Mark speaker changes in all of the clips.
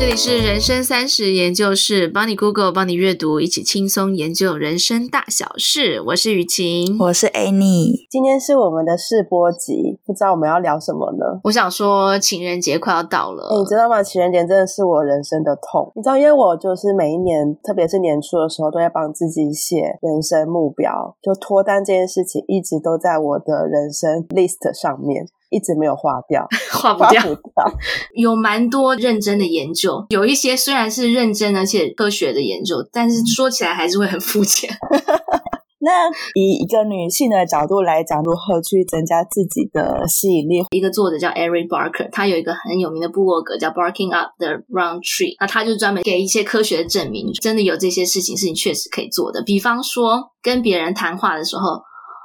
Speaker 1: 这里是人生三十研究室，帮你 Google，帮你阅读，一起轻松研究人生大小事。我是雨晴，
Speaker 2: 我是 Annie。
Speaker 3: 今天是我们的试播集，不知道我们要聊什么呢？
Speaker 1: 我想说，情人节快要到了，
Speaker 3: 欸，你知道吗？情人节真的是我人生的痛。你知道，因为我就是每一年，特别是年初的时候，都在帮自己写人生目标，就脱单这件事情一直都在我的人生 list 上面。一直没有化掉，
Speaker 1: 化不掉。不掉 有蛮多认真的研究，有一些虽然是认真而且科学的研究，但是说起来还是会很肤浅。
Speaker 2: 那以一个女性的角度来讲，如何去增加自己的吸引力？
Speaker 1: 一个作者叫 Eric Barker，他有一个很有名的部落格叫 Barking Up the Wrong Tree，那他就专门给一些科学的证明，真的有这些事情是你确实可以做的。比方说，跟别人谈话的时候。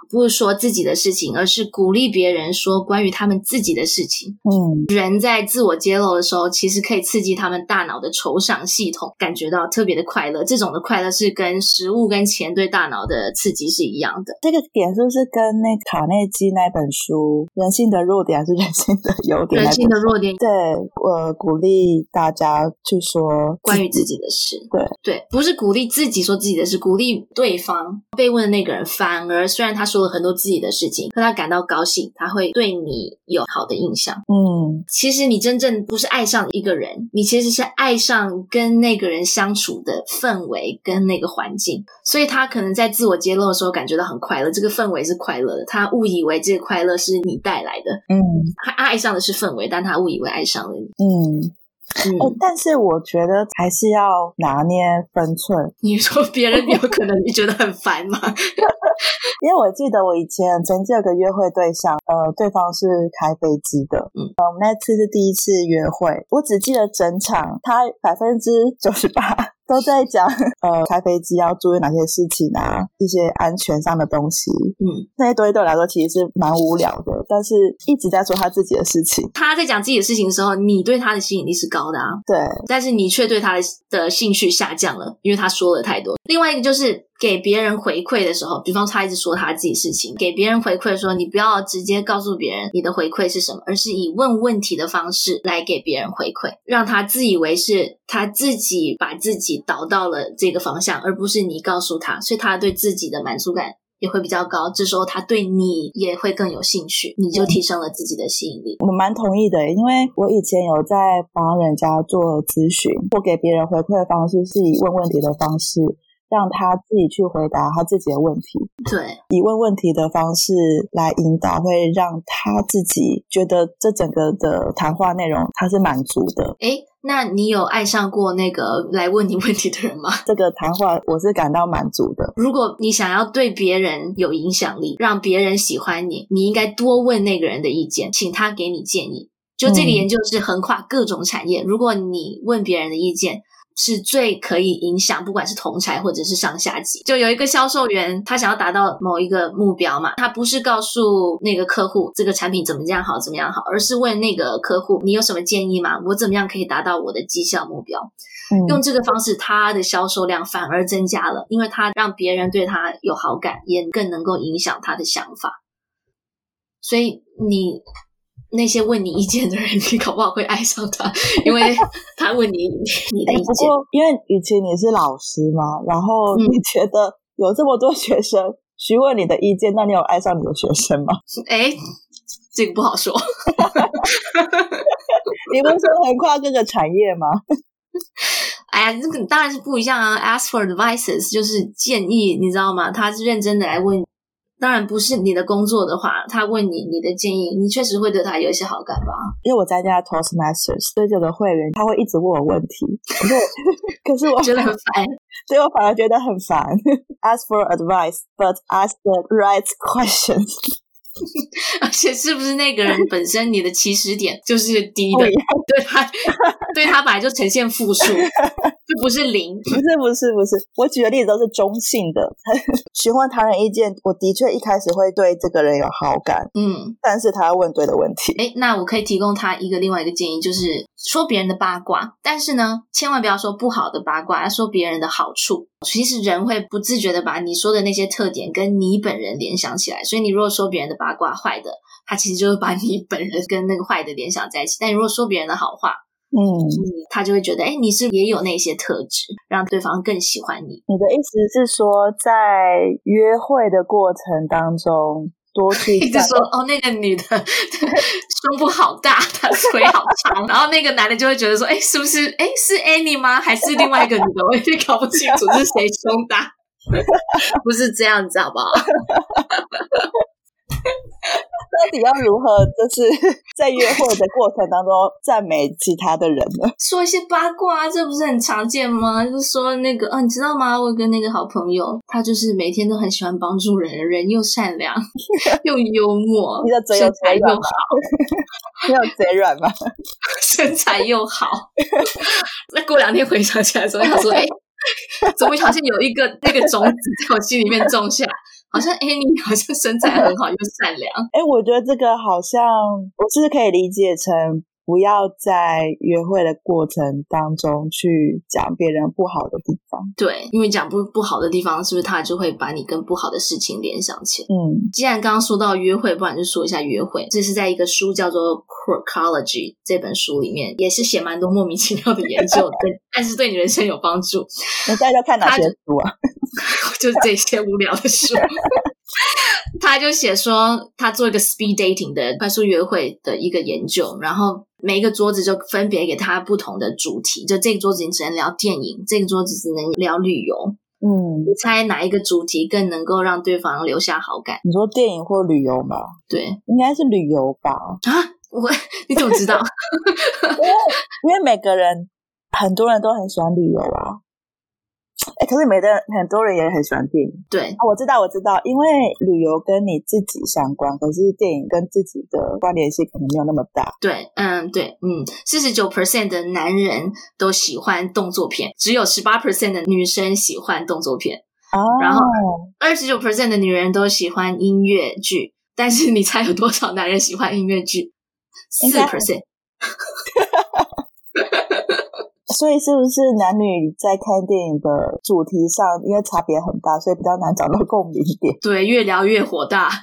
Speaker 1: 不是说自己的事情，而是鼓励别人说关于他们自己的事情。
Speaker 2: 嗯，
Speaker 1: 人在自我揭露的时候，其实可以刺激他们大脑的酬赏系统，感觉到特别的快乐。这种的快乐是跟食物跟钱对大脑的刺激是一样的。
Speaker 2: 这个点是不是跟那卡内基那本书《人性的弱点》还是《人性的优点》？
Speaker 1: 人性的弱点。
Speaker 2: 对，我鼓励大家去说
Speaker 1: 关于自己的事。
Speaker 2: 对
Speaker 1: 对，不是鼓励自己说自己的事，鼓励对方被问的那个人。反而虽然他说。做了很多自己的事情，让他感到高兴，他会对你有好的印象。
Speaker 2: 嗯，
Speaker 1: 其实你真正不是爱上一个人，你其实是爱上跟那个人相处的氛围跟那个环境。所以他可能在自我揭露的时候感觉到很快乐，这个氛围是快乐的，他误以为这个快乐是你带来的。
Speaker 2: 嗯，
Speaker 1: 他爱上的是氛围，但他误以为爱上了你。
Speaker 2: 嗯。嗯、欸，但是我觉得还是要拿捏分寸。
Speaker 1: 你说别人有可能你觉得很烦吗？
Speaker 2: 因为我记得我以前曾经有个约会对象，呃，对方是开飞机的，嗯，呃，我们那次是第一次约会，我只记得整场他百分之九十八。都在讲，呃，开飞机要注意哪些事情啊，一些安全上的东西。
Speaker 1: 嗯，
Speaker 2: 那些东西对我来说其实是蛮无聊的，但是一直在说他自己的事情。
Speaker 1: 他在讲自己的事情的时候，你对他的吸引力是高的啊。
Speaker 2: 对，
Speaker 1: 但是你却对他的的兴趣下降了，因为他说了太多。另外一个就是。给别人回馈的时候，比方说他一直说他自己事情，给别人回馈的时候，你不要直接告诉别人你的回馈是什么，而是以问问题的方式来给别人回馈，让他自以为是他自己把自己导到了这个方向，而不是你告诉他，所以他对自己的满足感也会比较高。这时候他对你也会更有兴趣，你就提升了自己的吸引力。
Speaker 2: 我蛮同意的，因为我以前有在帮人家做咨询，或给别人回馈的方式是以问问题的方式。让他自己去回答他自己的问题，
Speaker 1: 对，
Speaker 2: 以问问题的方式来引导，会让他自己觉得这整个的谈话内容他是满足的。
Speaker 1: 诶，那你有爱上过那个来问你问题的人吗？
Speaker 2: 这个谈话我是感到满足的。
Speaker 1: 如果你想要对别人有影响力，让别人喜欢你，你应该多问那个人的意见，请他给你建议。就这个研究是横跨各种产业，嗯，如果你问别人的意见。是最可以影响，不管是同才或者是上下级。就有一个销售员，他想要达到某一个目标嘛，他不是告诉那个客户这个产品怎么样好，怎么样好，而是问那个客户，你有什么建议吗？我怎么样可以达到我的绩效目标？嗯，用这个方式，他的销售量反而增加了，因为他让别人对他有好感，也更能够影响他的想法。所以你。那些问你意见的人，你搞不好会爱上他，因为他问你 你的意见。
Speaker 2: 不过，因为与其你是老师嘛，然后你觉得有这么多学生询问你的意见，那你有爱上你的学生吗？
Speaker 1: 哎，这个不好说。
Speaker 2: 你不是说横跨各个产业吗？
Speaker 1: 哎呀，这个当然是不一样啊。Ask for advices 就是建议，你知道吗？他是认真的来问。当然不是你的工作的话，他问你你的建议，你确实会对他有一些好感吧？
Speaker 2: 因为我参加 Toastmasters，所以这个会员他会一直问我问题，可是可是我
Speaker 1: 觉得很烦，
Speaker 2: 所以我反而觉得很烦。Ask for advice, but ask the right questions.
Speaker 1: 而且是不是那个人本身你的起始点就是低的？对他，对他本来就呈现负数，就不是零。
Speaker 2: 不是不是不是，我举的例子都是中性的。询问他人意见，我的确一开始会对这个人有好感，
Speaker 1: 嗯，
Speaker 2: 但是他要问对的问题。
Speaker 1: 哎，那我可以提供他一个另外一个建议，就是说别人的八卦，但是呢，千万不要说不好的八卦，要说别人的好处。其实人会不自觉的把你说的那些特点跟你本人联想起来，所以你如果说别人的八卦坏的，他其实就是把你本人跟那个坏的联想在一起。但你如果说别人的好话，
Speaker 2: 嗯，
Speaker 1: 他就会觉得，哎，你是也有那些特质，让对方更喜欢你。
Speaker 2: 你的意思是说，在约会的过程当中，多去
Speaker 1: 一直说，哦，那个女的 胸部好大，她腿好长，然后那个男的就会觉得说，哎，是不是？哎，是 Annie 吗？还是另外一个女的？我有点搞不清楚是谁胸大，不是这样子，好不好？
Speaker 2: 到底要如何，就是 在约会的过程当中赞美其他的人呢？
Speaker 1: 说一些八卦，这不是很常见吗？就是说那个，啊，你知道吗？我跟那个好朋友，他就是每天都很喜欢帮助人，人又善良 又幽默，
Speaker 2: 你的嘴
Speaker 1: 身材又好，
Speaker 2: 你有嘴软吗？
Speaker 1: 身材又好。那过两天回想起来的时候，他说：“哎，怎么好像有一个那个种子在我心里面种下？”好像哎，你好像身材很好又善良。
Speaker 2: 哎，我觉得这个好像我是不是可以理解成不要在约会的过程当中去讲别人不好的地方。
Speaker 1: 对，因为讲不不好的地方，是不是他就会把你跟不好的事情联想起来？
Speaker 2: 嗯，
Speaker 1: 既然刚刚说到约会，不然就说一下约会。这是在一个书叫做《Quirkology》这本书里面，也是写蛮多莫名其妙的研究，对，但是对你人生有帮助。
Speaker 2: 那大家看哪些书啊？
Speaker 1: 就是这些无聊的书，他就写说他做一个 speed dating 的快速约会的一个研究，然后每一个桌子就分别给他不同的主题，就这个桌子你只能聊电影，这个桌子只能聊旅游。
Speaker 2: 嗯，
Speaker 1: 你猜哪一个主题更能够让对方留下好感？
Speaker 2: 你说电影或旅游吧？
Speaker 1: 对，
Speaker 2: 应该是旅游吧？
Speaker 1: 啊，我你怎么知道？
Speaker 2: 因为因为每个人很多人都很喜欢旅游啊。哎，可是每个人很多人也很喜欢电影。
Speaker 1: 对，
Speaker 2: 哦，我知道，我知道，因为旅游跟你自己相关，可是电影跟自己的关联性可能没有那么大。
Speaker 1: 对，嗯，对，嗯，四十九 percent 的男人都喜欢动作片，只有十八 percent 的女生喜欢动作片。
Speaker 2: 哦，
Speaker 1: 然后二十九 percent 的女人都喜欢音乐剧，但是你猜有多少男人喜欢音乐剧？四 percent。
Speaker 2: 所以是不是男女在看电影的主题上，因为差别很大，所以比较难找到共鸣点？
Speaker 1: 对，越聊越火大。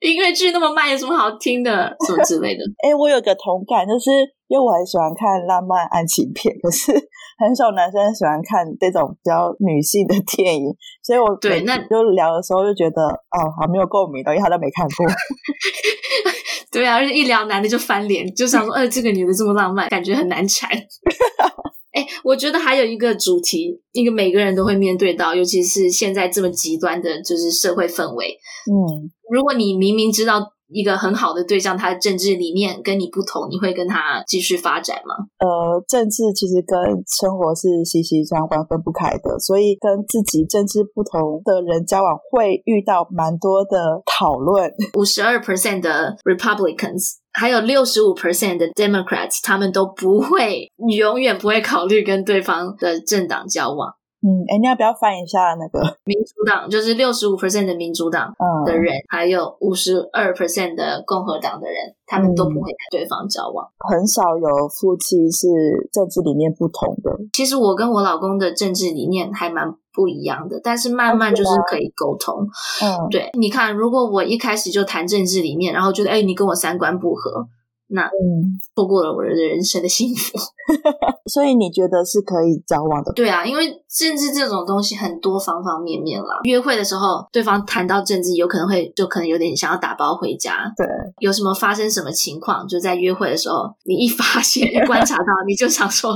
Speaker 1: 音乐剧那么慢，有什么好听的？什么之类的？
Speaker 2: 哎、欸，我有个同感，就是因为我很喜欢看浪漫爱情片，可是很少男生喜欢看这种比较女性的电影，所以我对那就聊的时候就觉得哦，好没有共鸣的，因为他都没看过。
Speaker 1: 对啊，而且一聊男的就翻脸，就想说，呃，这个女的这么浪漫，感觉很难缠。哎，我觉得还有一个主题，一个每个人都会面对到，尤其是现在这么极端的，就是社会氛围。
Speaker 2: 嗯，
Speaker 1: 如果你明明知道。一个很好的对象，他的政治理念跟你不同，你会跟他继续发展吗？
Speaker 2: 呃，政治其实跟生活是息息相关、分不开的，所以跟自己政治不同的人交往，会遇到蛮多的讨论。
Speaker 1: 五十二 percent 的 Republicans，还有六十五 percent 的 Democrats，他们都不会，永远不会考虑跟对方的政党交往。
Speaker 2: 嗯，哎，你要不要翻一下那个
Speaker 1: 民主党？就是六十五 percent 的民主党的人，嗯、还有五十二 percent 的共和党的人，他们都不会跟对方交往。
Speaker 2: 很少有夫妻是政治理念不同的。
Speaker 1: 其实我跟我老公的政治理念还蛮不一样的，但是慢慢就是可以沟通。
Speaker 2: 嗯，
Speaker 1: 对，你看，如果我一开始就谈政治理念，然后觉得哎，你跟我三观不合。那嗯，错过了我的人生的幸福，
Speaker 2: 所以你觉得是可以交往的？
Speaker 1: 对啊，因为政治这种东西很多方方面面啦。约会的时候，对方谈到政治，有可能会就可能有点想要打包回家。
Speaker 2: 对，
Speaker 1: 有什么发生什么情况，就在约会的时候，你一发现一观察到，你就想说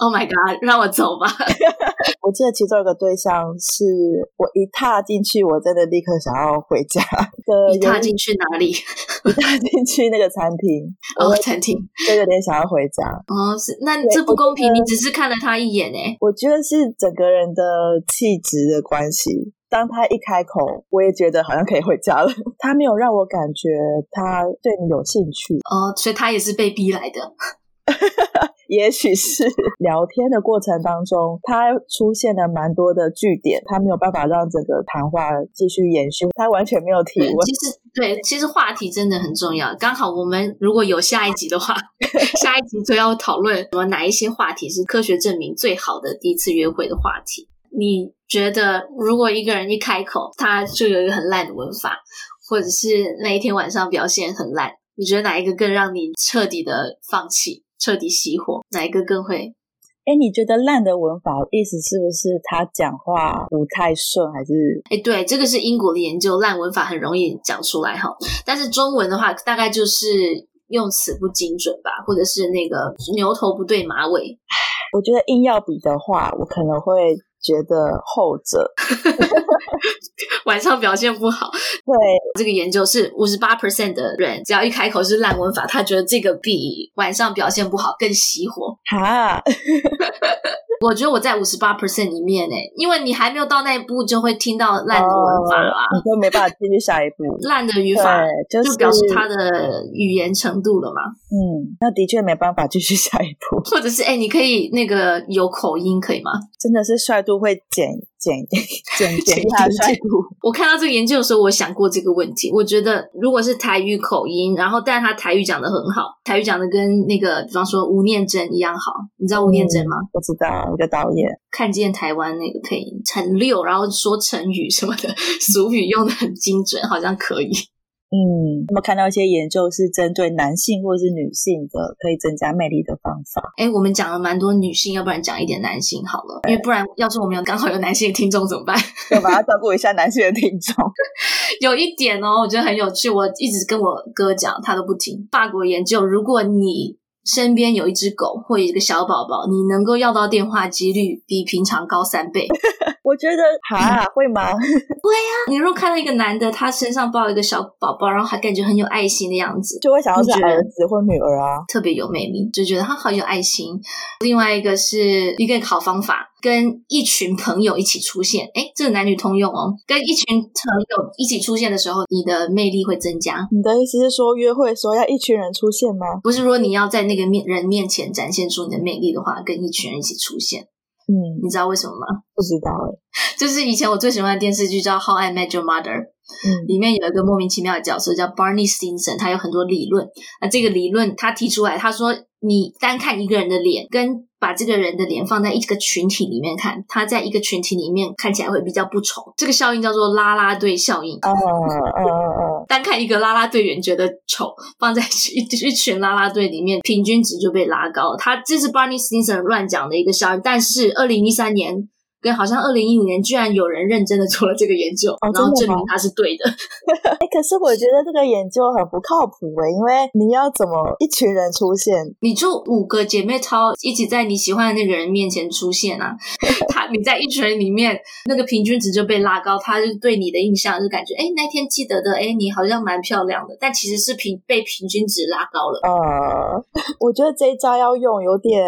Speaker 1: ：“Oh my god，让我走吧。”
Speaker 2: 我记得其中有个对象是我一踏进去，我真的立刻想要回家。
Speaker 1: 一踏进去哪里？
Speaker 2: 一踏进去那个餐厅。
Speaker 1: 哦，餐厅
Speaker 2: 就有点想要回家。
Speaker 1: 哦，是，那你这不公平，你只是看了他一眼诶。
Speaker 2: 我觉得是整个人的气质的关系。当他一开口，我也觉得好像可以回家了。他没有让我感觉他对你有兴趣。
Speaker 1: 哦，所以他也是被逼来的。
Speaker 2: 也许是聊天的过程当中，他出现了蛮多的据点，他没有办法让整个谈话继续延续，他完全没有提问。
Speaker 1: 其实，对，其实话题真的很重要。刚好我们如果有下一集的话，下一集就要讨论什么哪一些话题是科学证明最好的第一次约会的话题。你觉得，如果一个人一开口，他就有一个很烂的文法，或者是那一天晚上表现很烂，你觉得哪一个更让你彻底的放弃？彻底熄火，哪一个更会？
Speaker 2: 哎，你觉得烂的文法意思是不是他讲话不太顺，还是？
Speaker 1: 哎，对，这个是英国的研究，烂文法很容易讲出来哈。但是中文的话，大概就是用词不精准吧，或者是那个牛头不对马尾。
Speaker 2: 我觉得硬要比的话，我可能会。觉得后者
Speaker 1: 晚上表现不好。
Speaker 2: 对，
Speaker 1: 这个研究是五十八 percent 的人，只要一开口是烂文法，他觉得这个比晚上表现不好更熄火。
Speaker 2: 哈。
Speaker 1: 我觉得我在五十八 percent 里面呢，因为你还没有到那一步，就会听到烂的文法啦，
Speaker 2: 你就没办法继续下一步。
Speaker 1: 烂的语法就表示他的语言程度了嘛。
Speaker 2: 嗯，那的确没办法继续下一步。
Speaker 1: 或者是哎，你可以那个有口音可以吗？
Speaker 2: 真的是帅度会减。减 减减他的帅度。
Speaker 1: 我看到这个研究的时候，我想过这个问题。我觉得，如果是台语口音，然后但是他台语讲的很好，台语讲的跟那个，比方说吴念真一样好。你知道吴念真吗？
Speaker 2: 不知道，一个导演。
Speaker 1: 看见台湾那个配音很溜，然后说成语什么的，俗语用的很精准，好像可以。
Speaker 2: 嗯，那么看到一些研究是针对男性或是女性的可以增加魅力的方法。
Speaker 1: 哎，我们讲了蛮多女性，要不然讲一点男性好了，因为不然要是我们有刚好有男性的听众怎么办？
Speaker 2: 要把它照顾一下男性的听众。
Speaker 1: 有一点哦，我觉得很有趣，我一直跟我哥讲，他都不听。法国研究，如果你身边有一只狗或一个小宝宝，你能够要到电话几率比平常高三倍。
Speaker 2: 我觉得哈会吗？会
Speaker 1: 呀、啊。你如果看到一个男的，他身上抱一个小宝宝，然后还感觉很有爱心的样子，
Speaker 2: 就会想要是儿子或女儿啊，
Speaker 1: 特别有魅力，就觉得他好有爱心。另外一个是一个好方法。跟一群朋友一起出现，哎，这个男女通用哦。跟一群朋友一起出现的时候，你的魅力会增加。
Speaker 2: 你的意思是说，约会时候要一群人出现吗？
Speaker 1: 不是说你要在那个面人面前展现出你的魅力的话，跟一群人一起出现。
Speaker 2: 嗯，
Speaker 1: 你知道为什么吗？
Speaker 2: 不知道诶。
Speaker 1: 就是以前我最喜欢的电视剧叫《How I Met Your Mother》，嗯，里面有一个莫名其妙的角色叫 Barney Stinson，他有很多理论。那这个理论他提出来，他说你单看一个人的脸跟。把这个人的脸放在一个群体里面看，他在一个群体里面看起来会比较不丑。这个效应叫做拉拉队效应。哦哦单看一个啦啦队员觉得丑，放在一一群啦啦队里面，平均值就被拉高。他这是 Barney Stinson 乱讲的一个效应，但是二零一三年。跟好像二零一五年，居然有人认真的做了这个研究，哦、然后证明它是对的。
Speaker 2: 哎、欸，可是我觉得这个研究很不靠谱诶，因为你要怎么一群人出现？
Speaker 1: 你就五个姐妹超一起在你喜欢的那个人面前出现啊，他你在一群人里面，那个平均值就被拉高，他就对你的印象就感觉，哎，那天记得的，哎，你好像蛮漂亮的，但其实是平被平均值拉高了。
Speaker 2: 呃，我觉得这一招要用有点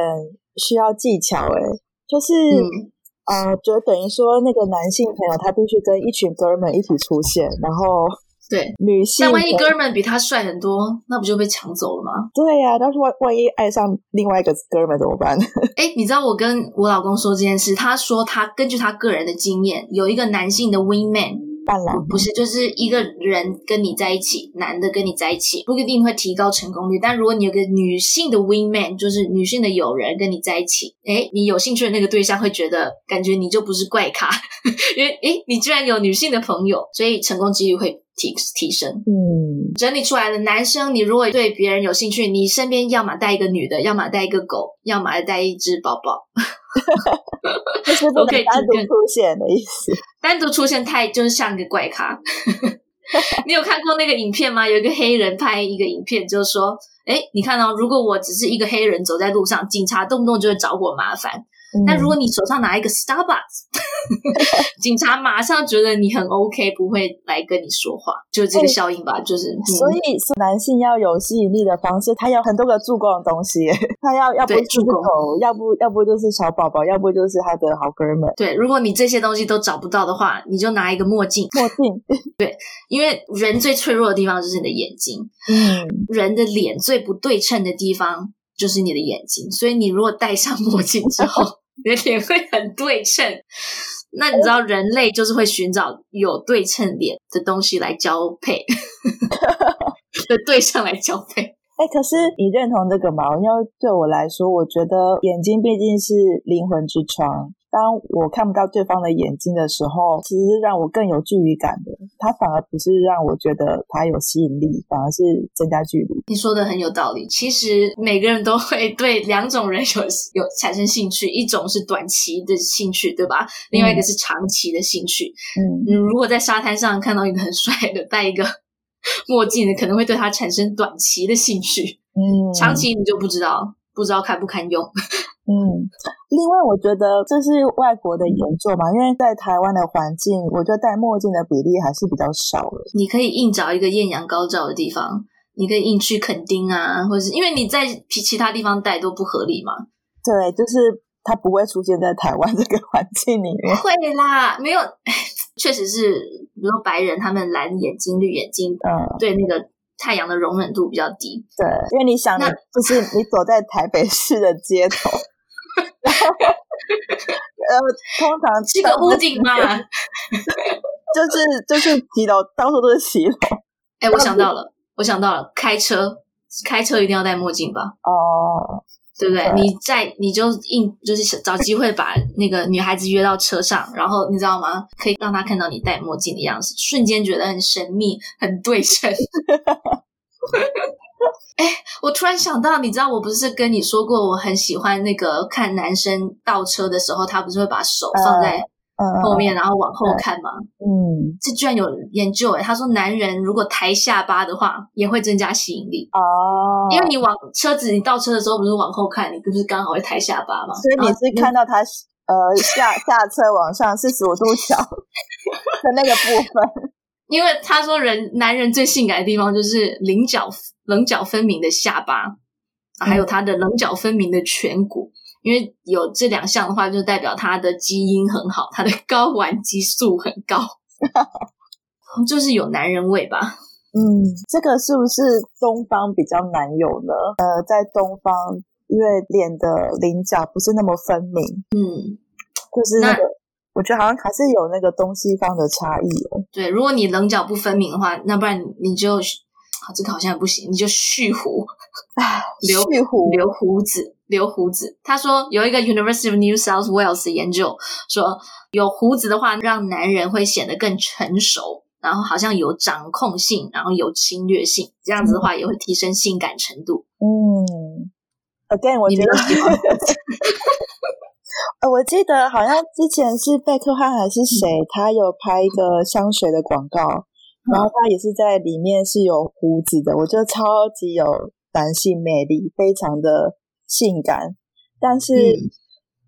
Speaker 2: 需要技巧哎，就是。嗯呃，就等于说，那个男性朋友他必须跟一群哥们一起出现，然后
Speaker 1: 对
Speaker 2: 女性，
Speaker 1: 那万一哥们比他帅很多，那不就被抢走了吗？
Speaker 2: 对呀、啊，但是万万一爱上另外一个哥们怎么办？
Speaker 1: 哎，你知道我跟我老公说这件事，他说他根据他个人的经验，有一个男性的 wingman。不，不是，就是一个人跟你在一起，男的跟你在一起，不一定会提高成功率。但如果你有个女性的 wingman，就是女性的友人跟你在一起，诶，你有兴趣的那个对象会觉得，感觉你就不是怪咖，因为诶，你居然有女性的朋友，所以成功几率会提提升。嗯，整理出来的男生，你如果对别人有兴趣，你身边要么带一个女的，要么带一个狗，要么带一只宝宝。
Speaker 2: 就是不可以单独出现的意思。
Speaker 1: 单独出现太就是像一个怪咖。你有看过那个影片吗？有一个黑人拍一个影片，就是说，哎，你看到，如果我只是一个黑人走在路上，警察动不动就会找我麻烦。但如果你手上拿一个 Starbucks，警察马上觉得你很 OK，不会来跟你说话，就是这个效应吧？就是、嗯、
Speaker 2: 所以男性要有吸引力的方式，他有很多个助攻的东西，他要要不就是狗，要不要不就是小宝宝，要不就是他的好哥们。
Speaker 1: 对，如果你这些东西都找不到的话，你就拿一个墨镜。
Speaker 2: 墨镜，
Speaker 1: 对，因为人最脆弱的地方就是你的眼睛。嗯，人的脸最不对称的地方就是你的眼睛，所以你如果戴上墨镜之后。你的脸会很对称，那你知道人类就是会寻找有对称脸的东西来交配，的对象来交配。
Speaker 2: 哎、欸，可是你认同这个吗？因为对我来说，我觉得眼睛毕竟是灵魂之窗。当我看不到对方的眼睛的时候，其实是让我更有距离感的。他反而不是让我觉得他有吸引力，反而是增加距离。
Speaker 1: 你说的很有道理。其实每个人都会对两种人有有产生兴趣，一种是短期的兴趣，对吧？另外一个是长期的兴趣。嗯，嗯，如果在沙滩上看到一个很帅的戴一个 墨镜的，可能会对他产生短期的兴趣。嗯，长期你就不知道。不知道堪不堪用。
Speaker 2: 嗯，另外我觉得这是外国的研究嘛，因为在台湾的环境，我觉得戴墨镜的比例还是比较少的。
Speaker 1: 你可以硬找一个艳阳高照的地方，你可以硬去垦丁啊，或者是因为你在其其他地方戴都不合理嘛。
Speaker 2: 对，就是它不会出现在台湾这个环境里面。
Speaker 1: 会啦，没有，确实是，比如说白人他们蓝眼睛、绿眼睛，嗯，对那个。太阳的容忍度比较低，
Speaker 2: 对，因为你想，那就是你走在台北市的街头，然后呃，通常
Speaker 1: 是个屋顶嘛，
Speaker 2: 就是就是骑楼，到处都是骑楼。
Speaker 1: 哎、欸，我想到了，我想到了，开车开车一定要戴墨镜吧？哦。对不对？对，你在你就硬就是找机会把那个女孩子约到车上，然后你知道吗？可以让她看到你戴墨镜的样子，瞬间觉得很神秘、很对称。哎，我突然想到，你知道我不是跟你说过，我很喜欢那个看男生倒车的时候，他不是会把手放在。Uh. 后面，然后往后看吗。嗯，这居然有研究哎，他说男人如果抬下巴的话，也会增加吸引力哦。因为你往车子，你倒车的时候不是往后看，你不是刚好会抬下巴吗？
Speaker 2: 所以你是看到他呃下 下车往上四十五度角的那个部分。
Speaker 1: 因为他说人男人最性感的地方就是菱角棱角分明的下巴，还有他的棱角分明的颧骨。因为有这两项的话，就代表他的基因很好，他的睾丸激素很高，就是有男人味吧？
Speaker 2: 嗯，这个是不是东方比较难有呢？呃，在东方，因为脸的棱角不是那么分明，嗯，就是那个，那我觉得好像还是有那个东西方的差异哦。
Speaker 1: 对，如果你棱角不分明的话，那不然你就。好，这个好像也不行，你就蓄胡，留胡，留胡子，留胡子。他说有一个 University of New South Wales 的研究说，有胡子的话，让男人会显得更成熟，然后好像有掌控性，然后有侵略性。这样子的话，也会提升性感程度。
Speaker 2: 嗯，Again，我觉得，呃，我记得好像之前是贝克汉还是谁，他有拍一个香水的广告。然后他也是在里面是有胡子的，我觉得超级有男性魅力，非常的性感。但是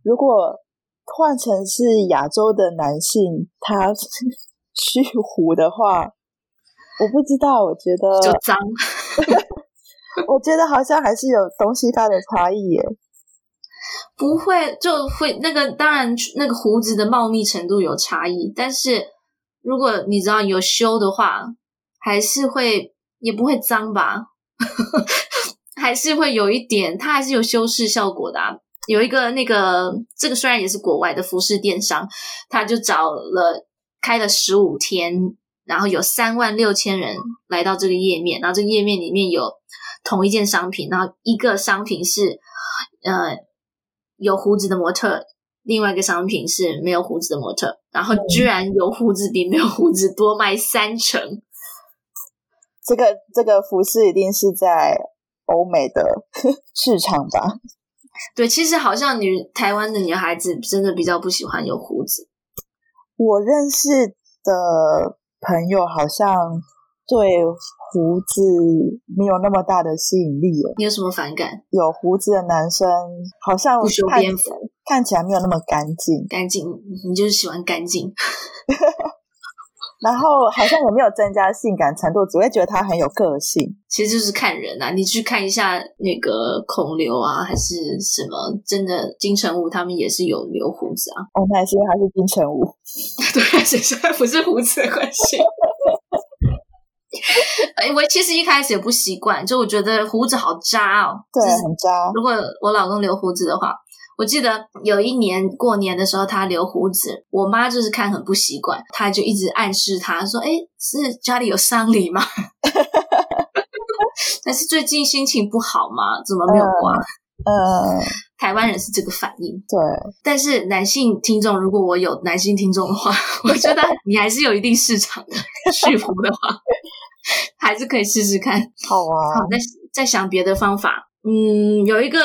Speaker 2: 如果换成是亚洲的男性，他 蓄胡的话，我不知道，我觉得
Speaker 1: 就脏。
Speaker 2: 我觉得好像还是有东西方的差异耶。
Speaker 1: 不会，就会那个当然那个胡子的茂密程度有差异，但是。如果你知道有修的话，还是会也不会脏吧，还是会有一点，它还是有修饰效果的啊。有一个那个，这个虽然也是国外的服饰电商，他就找了开了十五天，然后有三万六千人来到这个页面，然后这个页面里面有同一件商品，然后一个商品是呃有胡子的模特。另外一个商品是没有胡子的模特，然后居然有胡子比没有胡子多卖三成。
Speaker 2: 这个这个服饰一定是在欧美的市场吧？
Speaker 1: 对，其实好像女台湾的女孩子真的比较不喜欢有胡子。
Speaker 2: 我认识的朋友好像。对胡子没有那么大的吸引力。
Speaker 1: 你有什么反感？
Speaker 2: 有胡子的男生好像
Speaker 1: 不修边幅，
Speaker 2: 看起来没有那么干净。
Speaker 1: 干净，你就是喜欢干净。
Speaker 2: 然后好像也没有增加性感程度，只会觉得他很有个性。
Speaker 1: 其实就是看人啊，你去看一下那个孔刘啊，还是什么真的金城武，他们也是有留胡子啊。
Speaker 2: 哦，那是因为他是金城武。
Speaker 1: 对，谁说不是胡子的关系？哎，我其实一开始也不习惯，就我觉得胡子好扎哦，
Speaker 2: 对，很扎。
Speaker 1: 如果我老公留胡子的话，我记得有一年过年的时候他留胡子，我妈就是看很不习惯，她就一直暗示他说：“哎，是家里有丧礼吗？” 但是最近心情不好嘛，怎么没有刮？
Speaker 2: 呃，
Speaker 1: 台湾人是这个反应。
Speaker 2: 对，
Speaker 1: 但是男性听众，如果我有男性听众的话，我觉得你还是有一定市场的。续服的话，还是可以试试看。
Speaker 2: 好啊，
Speaker 1: 好，再再想别的方法。嗯，有一个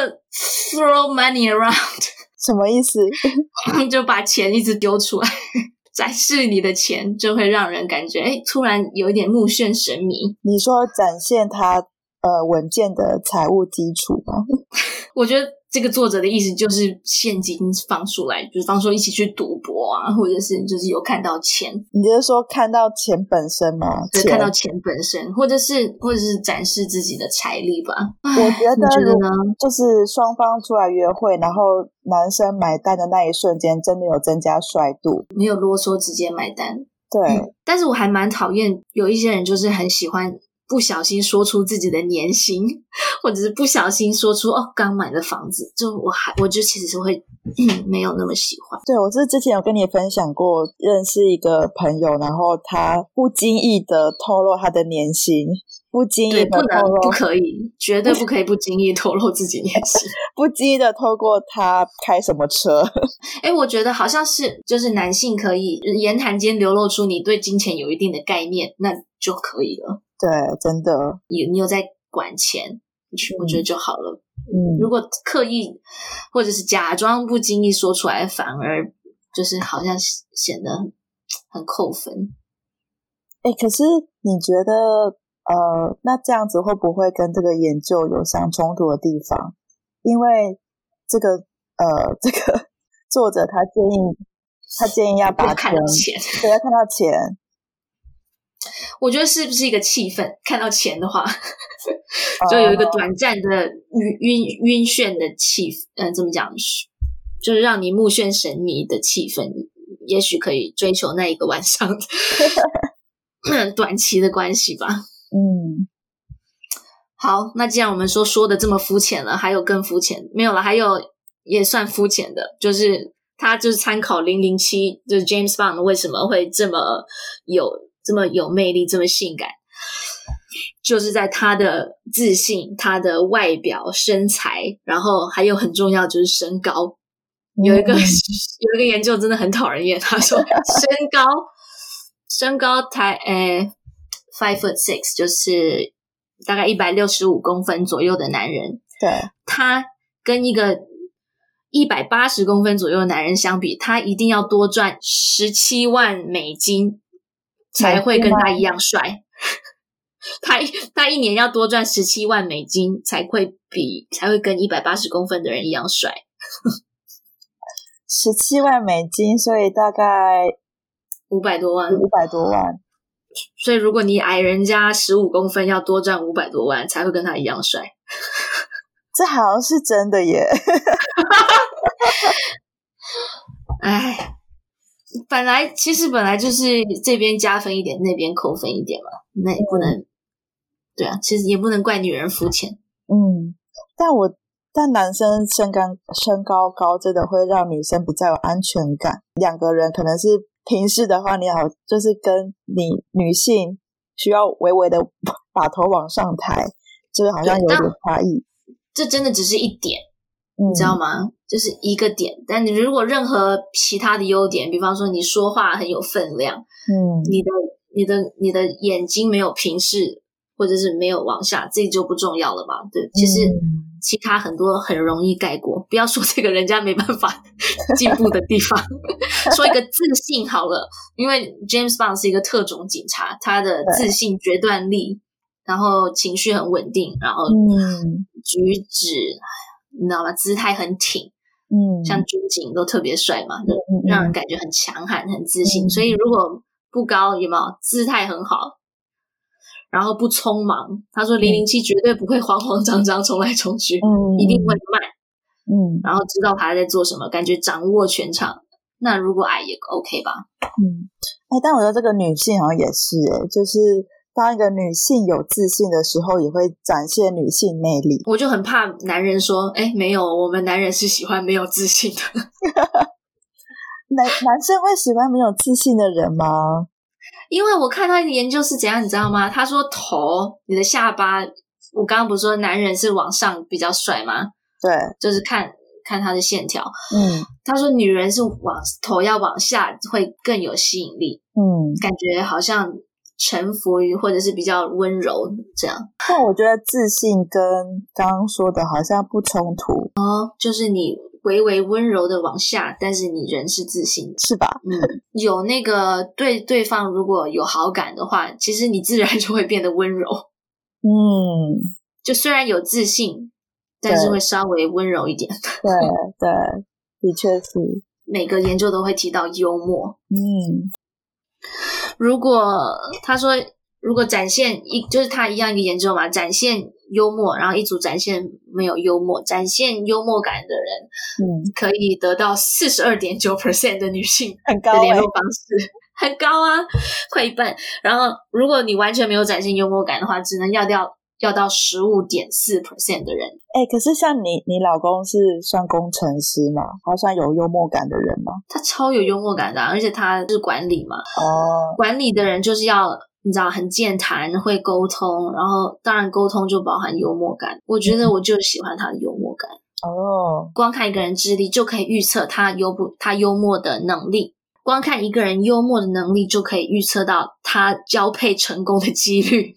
Speaker 1: throw money around，
Speaker 2: 什么意思？
Speaker 1: 就把钱一直丢出来。展示你的钱，就会让人感觉，哎，突然有一点目眩神迷。
Speaker 2: 你说展现他呃稳健的财务基础吗？
Speaker 1: 我觉得。这个作者的意思就是现金放出来，比方说一起去赌博啊，或者是就是有看到钱。
Speaker 2: 你就是说看到钱本身吗？
Speaker 1: 对，看到钱本身，或者是或者是展示自己的财力吧。
Speaker 2: 我觉得，你觉得呢？就是双方出来约会，然后男生买单的那一瞬间，真的有增加帅度，
Speaker 1: 没有啰嗦，直接买单。
Speaker 2: 对，
Speaker 1: 嗯，但是我还蛮讨厌有一些人，就是很喜欢。不小心说出自己的年薪，或者是不小心说出哦，刚买的房子，就我还我就其实是会、没有那么喜欢。
Speaker 2: 对，我是之前有跟你分享过，认识一个朋友，然后他不经意的透露他的年薪，不经意的透露，
Speaker 1: 不能不可以，绝对不可以不经意透露自己年薪，
Speaker 2: 不经意的透过他开什么车。
Speaker 1: 哎，我觉得好像是就是男性可以言谈间流露出你对金钱有一定的概念，那就可以了。
Speaker 2: 对，真的，
Speaker 1: 你你有在管钱，我觉得就好了。
Speaker 2: 嗯，
Speaker 1: 如果刻意或者是假装不经意说出来，反而就是好像显得很很扣分。
Speaker 2: 哎，可是你觉得，呃，那这样子会不会跟这个研究有相冲突的地方？因为这个，呃，这个作者他建议，他建议要把钱，对，要看到钱。
Speaker 1: 我觉得是不是一个气氛？看到钱的话，就有一个短暂的晕晕晕眩的气，嗯、呃，怎么讲？就是让你目眩神迷的气氛，也许可以追求那一个晚上的 短期的关系吧。
Speaker 2: 嗯，
Speaker 1: 好，那既然我们说说的这么肤浅了，还有更肤浅没有了？还有也算肤浅的，就是他就是参考零零七，就是 James Bond 为什么会这么有。这么有魅力，这么性感，就是在他的自信、他的外表、身材，然后还有很重要就是身高。有一个、嗯、有一个研究真的很讨人厌，他说身高身高才诶 five foot six，就是大概一百六十五公分左右的男人，
Speaker 2: 对，
Speaker 1: 他跟一个一百八十公分左右的男人相比，他一定要多赚十七万美金。才会跟他一样帅，他他一年要多赚十七万美金才会比才会跟一百八十公分的人一样帅，
Speaker 2: 十七万美金，所以大概
Speaker 1: 五百多万，
Speaker 2: 五百多万。
Speaker 1: 所以如果你矮人家十五公分，要多赚五百多万才会跟他一样帅，
Speaker 2: 这好像是真的耶。
Speaker 1: 哎。本来其实本来就是这边加分一点，那边扣分一点嘛，那也不能，嗯、对啊，其实也不能怪女人肤浅。
Speaker 2: 嗯，但我但男生身高身高高，真的会让女生比较有安全感。两个人可能是平视的话，你好，就是跟你女性需要微微的把头往上抬，就是好像有点差异。
Speaker 1: 这真的只是一点。你知道吗？就是一个点，但你如果任何其他的优点，比方说你说话很有分量，
Speaker 2: 嗯，
Speaker 1: 你的、你的、你的眼睛没有平视，或者是没有往下，这就不重要了嘛。对，其实其他很多很容易盖过。不要说这个人家没办法 进步的地方，说一个自信好了，因为 James Bond 是一个特种警察，他的自信、决断力，然后情绪很稳定，然后
Speaker 2: 嗯，
Speaker 1: 举止。你知道吗？姿态很挺，
Speaker 2: 嗯，
Speaker 1: 像军警都特别帅嘛，就让人感觉很强悍、很自信。
Speaker 2: 嗯、
Speaker 1: 所以如果不高，有没有姿态很好，然后不匆忙？他说零零七绝对不会慌慌张张冲来冲去，
Speaker 2: 嗯，
Speaker 1: 一定会慢，
Speaker 2: 嗯，
Speaker 1: 然后知道他在做什么，感觉掌握全场。那如果矮也 OK 吧？
Speaker 2: 嗯，哎，但我觉得这个女性好像也是，哎，就是。当一个女性有自信的时候，也会展现女性魅力。
Speaker 1: 我就很怕男人说：“哎，没有，我们男人是喜欢没有自信的。”
Speaker 2: 男男生会喜欢没有自信的人吗？
Speaker 1: 因为我看他的研究是怎样，你知道吗？他说头，你的下巴，我刚刚不是说男人是往上比较帅吗？
Speaker 2: 对，
Speaker 1: 就是看看他的线条。
Speaker 2: 嗯，
Speaker 1: 他说女人是往头要往下会更有吸引力，
Speaker 2: 嗯，
Speaker 1: 感觉好像臣服于或者是比较温柔这样。
Speaker 2: 但我觉得自信跟刚刚说的好像不冲突
Speaker 1: 哦，就是你。微微温柔的往下，但是你人是自信的，
Speaker 2: 是吧？
Speaker 1: 嗯，有那个对对方如果有好感的话，其实你自然就会变得温柔。
Speaker 2: 嗯，
Speaker 1: 就虽然有自信，但是会稍微温柔一点。
Speaker 2: 对 对，的确是。
Speaker 1: 每个研究都会提到幽默。
Speaker 2: 嗯，
Speaker 1: 如果他说。如果展现一就是他一样一个研究嘛，展现幽默，然后一组展现没有幽默，展现幽默感的人，
Speaker 2: 嗯，
Speaker 1: 可以得到四十二点九 percent 的女性
Speaker 2: 很高
Speaker 1: 的联络方式，很高啊，快一半。然后如果你完全没有展现幽默感的话，只能要掉要到十五点四 percent 的人。
Speaker 2: 哎、欸，可是像你，你老公是算工程师嘛？他算有幽默感的人吗？
Speaker 1: 他超有幽默感的，啊，而且他是管理嘛，
Speaker 2: 哦，
Speaker 1: 管理的人就是要。你知道很健谈，会沟通，然后当然沟通就包含幽默感。我觉得我就喜欢他的幽默感
Speaker 2: 哦。
Speaker 1: 光看一个人智力就可以预测他幽不他幽默的能力，光看一个人幽默的能力就可以预测到他交配成功的几率。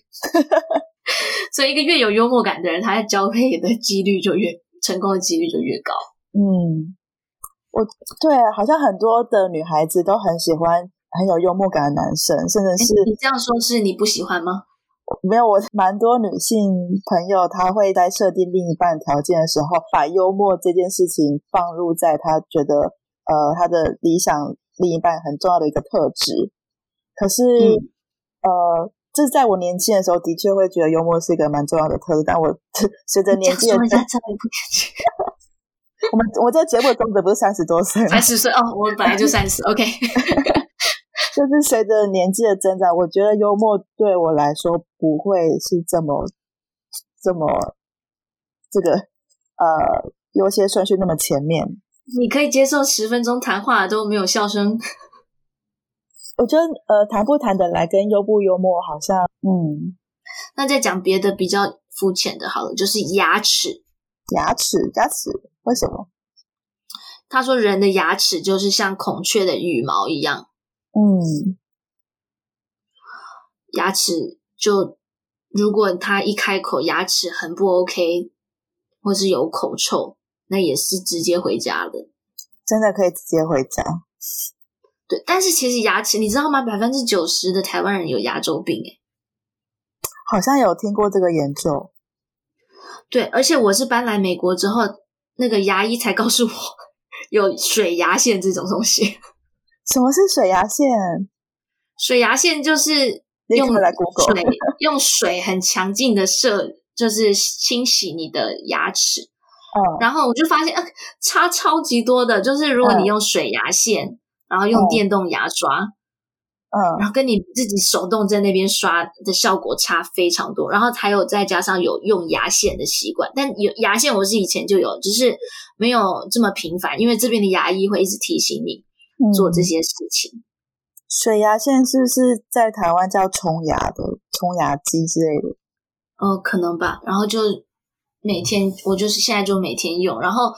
Speaker 1: 所以一个越有幽默感的人，他交配的几率就越成功的几率就越高。
Speaker 2: 嗯，我对，好像很多的女孩子都很喜欢。很有幽默感的男生，甚至是
Speaker 1: 你这样说，是你不喜欢吗？
Speaker 2: 没有，我蛮多女性朋友，她会在设定另一半条件的时候，把幽默这件事情放入在她觉得呃她的理想另一半很重要的一个特质。可是、嗯、呃，这是在我年轻的时候，的确会觉得幽默是一个蛮重要的特质。但我 随着年纪的增长，我们我这节目中的不是三十多岁吗？
Speaker 1: 三十岁哦，我本来就三十，OK。
Speaker 2: 就是随着年纪的增长，我觉得幽默对我来说不会是这么这么这个呃优先顺序那么前面。
Speaker 1: 你可以接受十分钟谈话都没有笑声？
Speaker 2: 我觉得呃谈不谈得来跟幽不幽默好像嗯。
Speaker 1: 那再讲别的比较肤浅的，好了，就是牙齿。
Speaker 2: 牙齿，牙齿，为什么？
Speaker 1: 他说人的牙齿就是像孔雀的羽毛一样。
Speaker 2: 嗯，
Speaker 1: 牙齿就如果他一开口牙齿很不 OK，或是有口臭，那也是直接回家的。
Speaker 2: 真的可以直接回家？
Speaker 1: 对，但是其实牙齿你知道吗？百分之九十的台湾人有牙周病，诶，
Speaker 2: 好像有听过这个研究。
Speaker 1: 对，而且我是搬来美国之后，那个牙医才告诉我 有水牙线这种东西。
Speaker 2: 什么是水牙线？
Speaker 1: 水牙线就是用水 用水很强劲的射，就是清洗你的牙齿。
Speaker 2: 嗯，
Speaker 1: 然后我就发现，呃，差超级多的。就是如果你用水牙线，然后用电动牙刷，
Speaker 2: 嗯，
Speaker 1: 然后跟你自己手动在那边刷的效果差非常多。然后还有再加上有用牙线的习惯，但有牙线我是以前就有，只是没有这么频繁，因为这边的牙医会一直提醒你。做这些事情，
Speaker 2: 嗯，水牙线是不是在台湾叫冲牙的冲牙机之类的？
Speaker 1: 嗯，可能吧。然后就每天，我就是现在就每天用。然后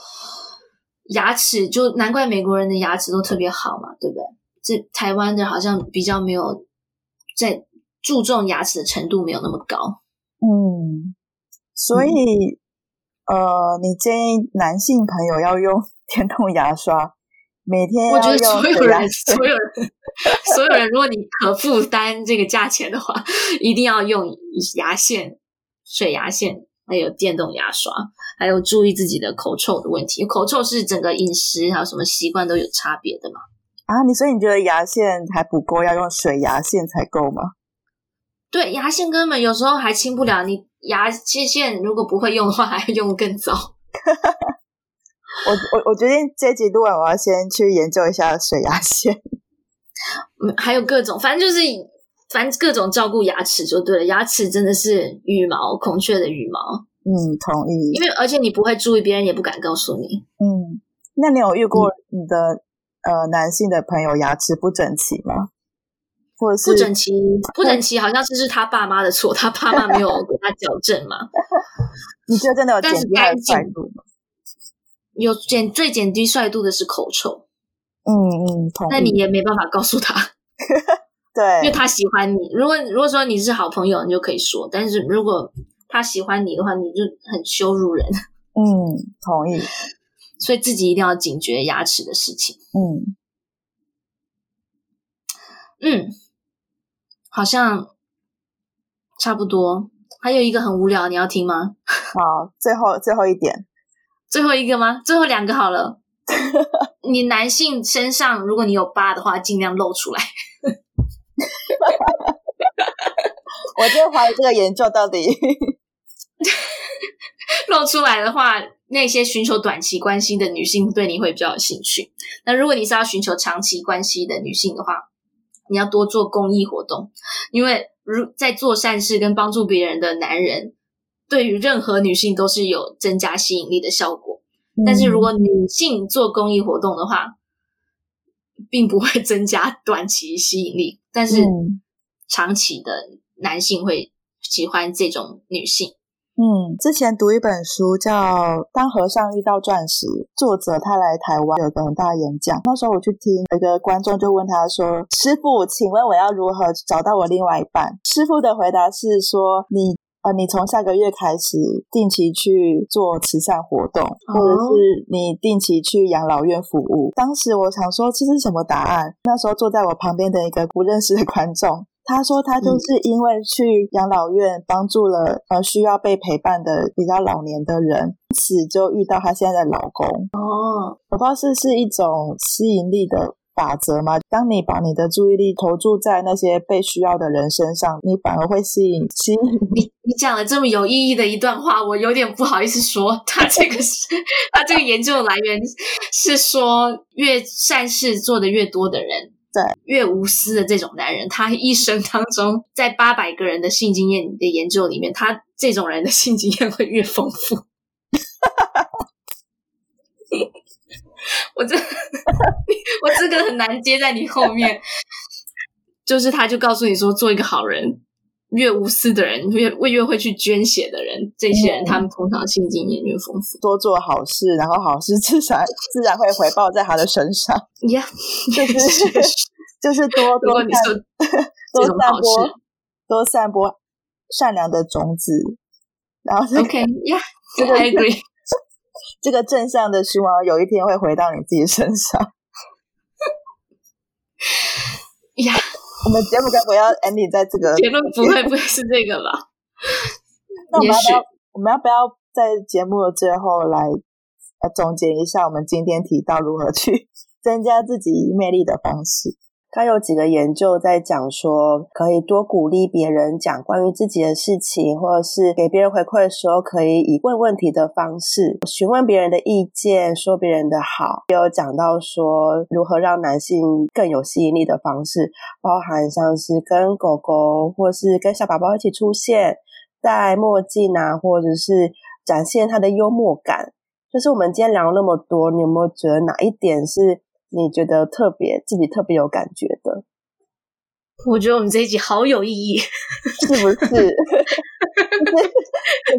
Speaker 1: 牙齿就难怪美国人的牙齿都特别好嘛，对不对？这台湾的好像比较没有在注重牙齿的程度没有那么高。
Speaker 2: 嗯，所以，嗯，呃，你建议男性朋友要用 电动牙刷？每天
Speaker 1: 我觉得所有人，所有人，所有人，如果你可负担这个价钱的话，一定要用牙线、水牙线，还有电动牙刷，还有注意自己的口臭的问题。口臭是整个饮食还有什么习惯都有差别的嘛？
Speaker 2: 啊，你所以你觉得牙线还不够，要用水牙线才够吗？
Speaker 1: 对，牙线根本有时候还清不了。你牙线如果不会用的话，还要用更糟。
Speaker 2: 我我我决定这集录完，我要先去研究一下水牙线。
Speaker 1: 嗯，还有各种，反正就是反正各种照顾牙齿就对了。牙齿真的是羽毛，孔雀的羽毛。
Speaker 2: 嗯，同意。
Speaker 1: 因为而且你不会注意，别人也不敢告诉你。
Speaker 2: 嗯，那你有遇过你的、嗯、呃男性的朋友牙齿不整齐吗？或者是
Speaker 1: 不整齐？不整齐好像是是他爸妈的错，他爸妈没有给他矫正嘛？
Speaker 2: 你觉得真的有减低他的帅度吗？
Speaker 1: 有减最减低帅度的是口臭。
Speaker 2: 嗯嗯，
Speaker 1: 那你也没办法告诉他
Speaker 2: 对，
Speaker 1: 因为他喜欢你。如果如果说你是好朋友，你就可以说；但是如果他喜欢你的话，你就很羞辱人。
Speaker 2: 嗯，同意。
Speaker 1: 所以自己一定要警觉牙齿的事情。
Speaker 2: 嗯
Speaker 1: 嗯，好像差不多。还有一个很无聊，你要听吗？
Speaker 2: 好，最后最后一点，
Speaker 1: 最后一个吗？最后两个好了。你男性身上，如果你有疤的话，尽量露出来。
Speaker 2: 我就怀疑这个研究到底
Speaker 1: 露出来的话，那些寻求短期关系的女性对你会比较有兴趣。那如果你是要寻求长期关系的女性的话，你要多做公益活动，因为如在做善事跟帮助别人的男人，对于任何女性都是有增加吸引力的效果。但是如果女性做公益活动的话，并不会增加 短期吸引力，但是长期的男性会喜欢这种女性。
Speaker 2: 嗯，之前读一本书叫《当和尚遇到钻石》，作者他来台湾有个很大演讲，那时候我去听，有个观众就问他说：“师傅，请问我要如何找到我另外一半？”师傅的回答是说：“你。”啊，你从下个月开始定期去做慈善活动，或者是你定期去养老院服务。当时我想说，这是什么答案？那时候坐在我旁边的一个不认识的观众，他说他就是因为去养老院帮助了呃需要被陪伴的比较老年的人，因此就遇到他现在的老公。
Speaker 1: 哦，
Speaker 2: 我不知道是是一种吸引力的。法则嘛？当你把你的注意力投注在那些被需要的人身上，你反而会吸引吸引
Speaker 1: 你。你讲了这么有意义的一段话，我有点不好意思说。他这个是他这个研究的来源是说，越善事做的越多的人，
Speaker 2: 对，
Speaker 1: 越无私的这种男人，他一生当中在八百个人的性经验的研究里面，他这种人的性经验会越丰富。我这 我这个很难接在你后面，就是他就告诉你说，做一个好人，越无私的人，越越会去捐血的人，这些人他们通常性经验越丰富，
Speaker 2: 多做好事，然后好事自然自然会回报在他的身上。
Speaker 1: 呀、yeah,
Speaker 2: 就是 就是多多，多散播多散播善良的种子，然后、这个、
Speaker 1: OK 呀、yeah,，I agree。
Speaker 2: 这个正向的希望有一天会回到你自己身上。
Speaker 1: 呀，
Speaker 2: 我们节目该不要 ending 在这个
Speaker 1: 结论不会不会是这个吧？
Speaker 2: 那我们要不要我们要不要在节目的最后来总结一下我们今天提到如何去增加自己魅力的方式？
Speaker 3: 他有几个研究在讲说，可以多鼓励别人讲关于自己的事情，或者是给别人回馈的时候，可以以问问题的方式询问别人的意见，说别人的好。也有讲到说，如何让男性更有吸引力的方式，包含像是跟狗狗，或是跟小宝宝一起出现，戴墨镜啊，或者是展现他的幽默感。就是我们今天聊那么多，你有没有觉得哪一点是？你觉得特别自己特别有感觉的？
Speaker 1: 我觉得我们这一集好有意义，
Speaker 3: 是不是？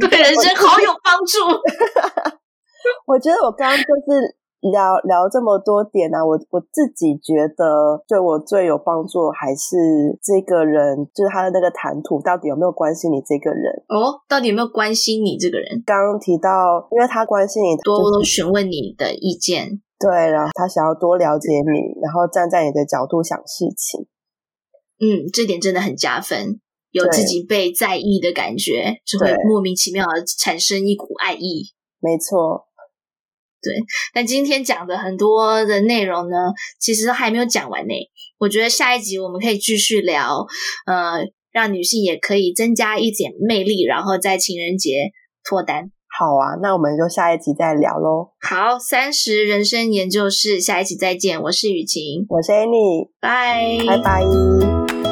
Speaker 1: 对人生好有帮助。
Speaker 3: 我觉得我刚刚就是聊聊这么多点啊，我我自己觉得对我最有帮助还是这个人，就是他的那个谈吐到底有没有关心你这个人？
Speaker 1: 哦，到底有没有关心你这个人？
Speaker 3: 刚刚提到，因为他关心你，
Speaker 1: 多多询问你的意见。
Speaker 3: 对，然后他想要多了解你，然后站在你的角度想事情。
Speaker 1: 嗯，这点真的很加分，有自己被在意的感觉，就会莫名其妙的产生一股爱意。
Speaker 3: 没错，
Speaker 1: 对。但今天讲的很多的内容呢，其实还没有讲完呢。我觉得下一集我们可以继续聊，呃，让女性也可以增加一点魅力，然后在情人节脱单。
Speaker 3: 好啊，那我们就下一集再聊喽。
Speaker 1: 好，三十人生研究室，下一集再见。我是雨晴，
Speaker 3: 我是 Annie，
Speaker 1: 拜
Speaker 3: 拜拜。